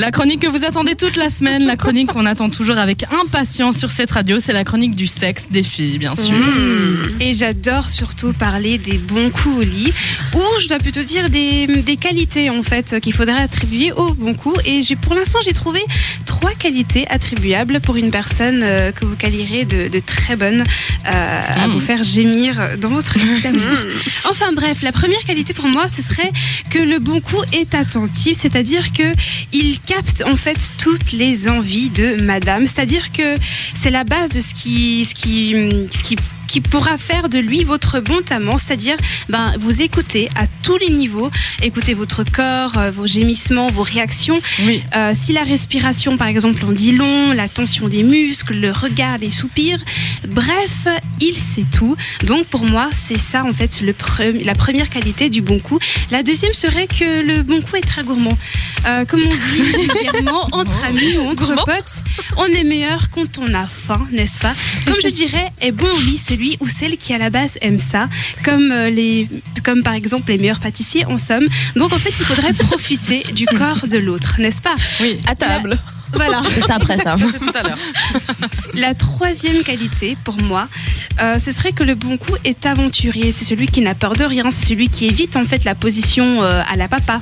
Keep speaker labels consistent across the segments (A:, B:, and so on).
A: La chronique que vous attendez toute la semaine, la chronique qu'on attend toujours avec impatience sur cette radio, c'est la chronique du sexe des filles, bien sûr.
B: Mmh. Et j'adore surtout parler des bons coups au lit, ou je dois plutôt dire des, des qualités en fait qu'il faudrait attribuer aux bons coups. Et j'ai pour l'instant j'ai trouvé trois qualités attribuables pour une personne euh, que vous qualierez de, de très bonne euh, à
A: Mmh.
B: vous faire gémir dans votre d'amour. Enfin bref, la première qualité pour moi, ce serait que le bon coup est attentif, c'est-à-dire que il capte en fait toutes les envies de madame, c'est-à-dire que c'est la base de ce qui, ce qui, qui pourra faire de lui votre bon amant, c'est-à-dire ben, vous écoutez à tous les niveaux, écoutez votre corps, euh, vos gémissements, vos réactions.
A: Oui.
B: Euh, si la respiration, par exemple, en dit long, la tension des muscles, le regard, les soupirs, bref, il sait tout. Donc pour moi, c'est ça en fait le pre- la première qualité du bon coup. La deuxième serait que le bon coup est très gourmand. Euh, comme on dit vulgairement, entre amis ou entre
A: Gourmand
B: potes, on est meilleur quand on a faim, n'est-ce pas? Comme je dirais, est bon au lit celui ou celle qui à la base aime ça, comme euh, les, comme par exemple les meilleurs pâtissiers en somme. Donc en fait, il faudrait profiter du corps de l'autre, n'est-ce pas?
A: Oui,
C: À table.
B: Voilà.
C: C'est ça après ça.
A: ça c'est tout à l'heure.
B: La troisième qualité pour moi, euh, ce serait que le bon coup est aventurier. C'est celui qui n'a peur de rien. C'est celui qui évite en fait la position euh, à la papa.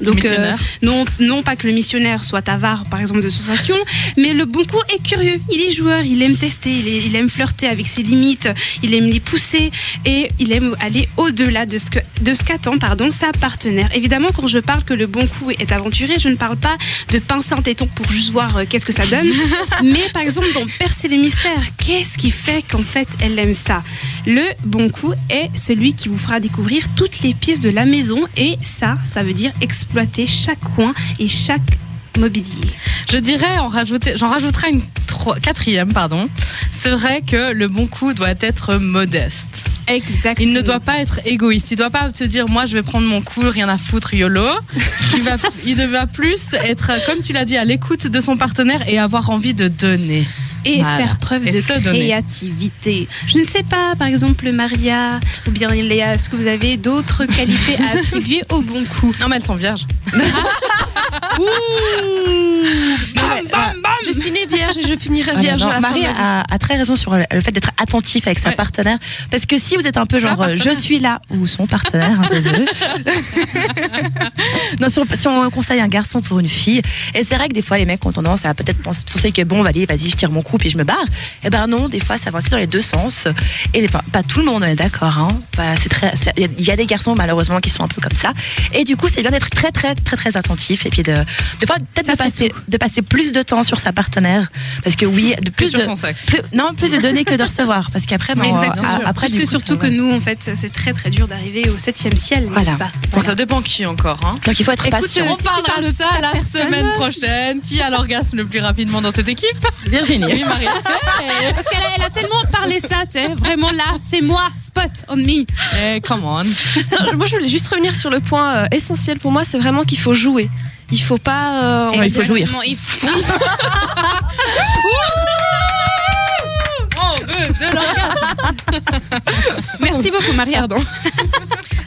B: Donc euh, non, non pas que le missionnaire soit avare par exemple de sensation, mais le bon coup est curieux. Il est joueur. Il aime tester. Il, est- il aime flirter avec ses limites. Il aime les pousser et il aime aller au-delà de ce que de ce qu'attend pardon sa partenaire. Évidemment, quand je parle que le bon coup est aventurier, je ne parle pas de pincer un téton pour juste voir qu'est-ce que ça donne. Mais par exemple, dans Percer les mystères, qu'est-ce qui fait qu'en fait elle aime ça Le bon coup est celui qui vous fera découvrir toutes les pièces de la maison et ça, ça veut dire exploiter chaque coin et chaque mobilier.
A: Je dirais, en rajouter, j'en rajouterai une tro- quatrième, pardon. C'est vrai que le bon coup doit être modeste.
B: Exactement.
A: Il ne doit pas être égoïste. Il ne doit pas se dire, moi, je vais prendre mon coup, rien à foutre, YOLO. Il, va, il va plus être, comme tu l'as dit, à l'écoute de son partenaire et avoir envie de donner.
B: Et
A: Voilà.
B: faire preuve
A: Et
B: de créativité. Je ne sais pas, par exemple, Maria ou bien Léa, est-ce que vous avez d'autres qualités à attribuer au bon coup
A: Non, mais elles sont vierges.
C: Je je finirai
D: Ah non,
C: vierge
D: non,
C: à la fin de
D: Marie a, a très raison sur le le fait d'être attentif avec sa
A: Ouais.
D: partenaire. Parce que si vous êtes un peu genre, euh, je suis là, ou son partenaire, hein, désolé. non, si on, si on conseille un garçon pour une fille, et c'est vrai que des fois les mecs ont tendance à peut-être penser, que bon, allez, vas-y, je tire mon coup puis je me barre. Eh ben non, des fois ça va aussi dans les deux sens. Et fois, pas tout le monde, on est d'accord. Hein. Bah, c'est très, c'est- il y a- des garçons malheureusement qui sont un peu comme ça. Et du coup, c'est bien d'être très, très, très, très attentif. Et puis de, de peut-être de passer plus de temps sur sa partenaire, parce que oui, de
A: Plus
D: de
A: son sexe.
D: plus- non, plus de donner que de recevoir. Parce qu'après, bon, a- après,
B: que
D: coup,
B: surtout que nous, en fait, c'est très très dur d'arriver au septième ciel,
D: Voilà.
B: pas
A: Bon, ça dépend qui encore. Hein.
D: Donc il faut être
B: Écoute,
D: patient.
B: euh,
A: On
B: si
A: parlera de ça la
B: personne-
A: semaine prochaine. Qui a l'orgasme le plus rapidement dans cette équipe?
D: Virginie.
A: Oui, Marie. Hey,
B: Parce qu'elle a, elle a tellement parlé ça, tu sais, vraiment là, c'est moi, spot on me.
A: hey, come on.
C: Non, moi, je voulais juste revenir sur le point euh, essentiel pour moi, c'est vraiment qu'il faut jouer. Il faut pas. euh,
D: Ouais, il faut jouir.
B: Il faut-
A: On veut de l'orgasme.
B: Merci beaucoup, Maria.
C: Pardon.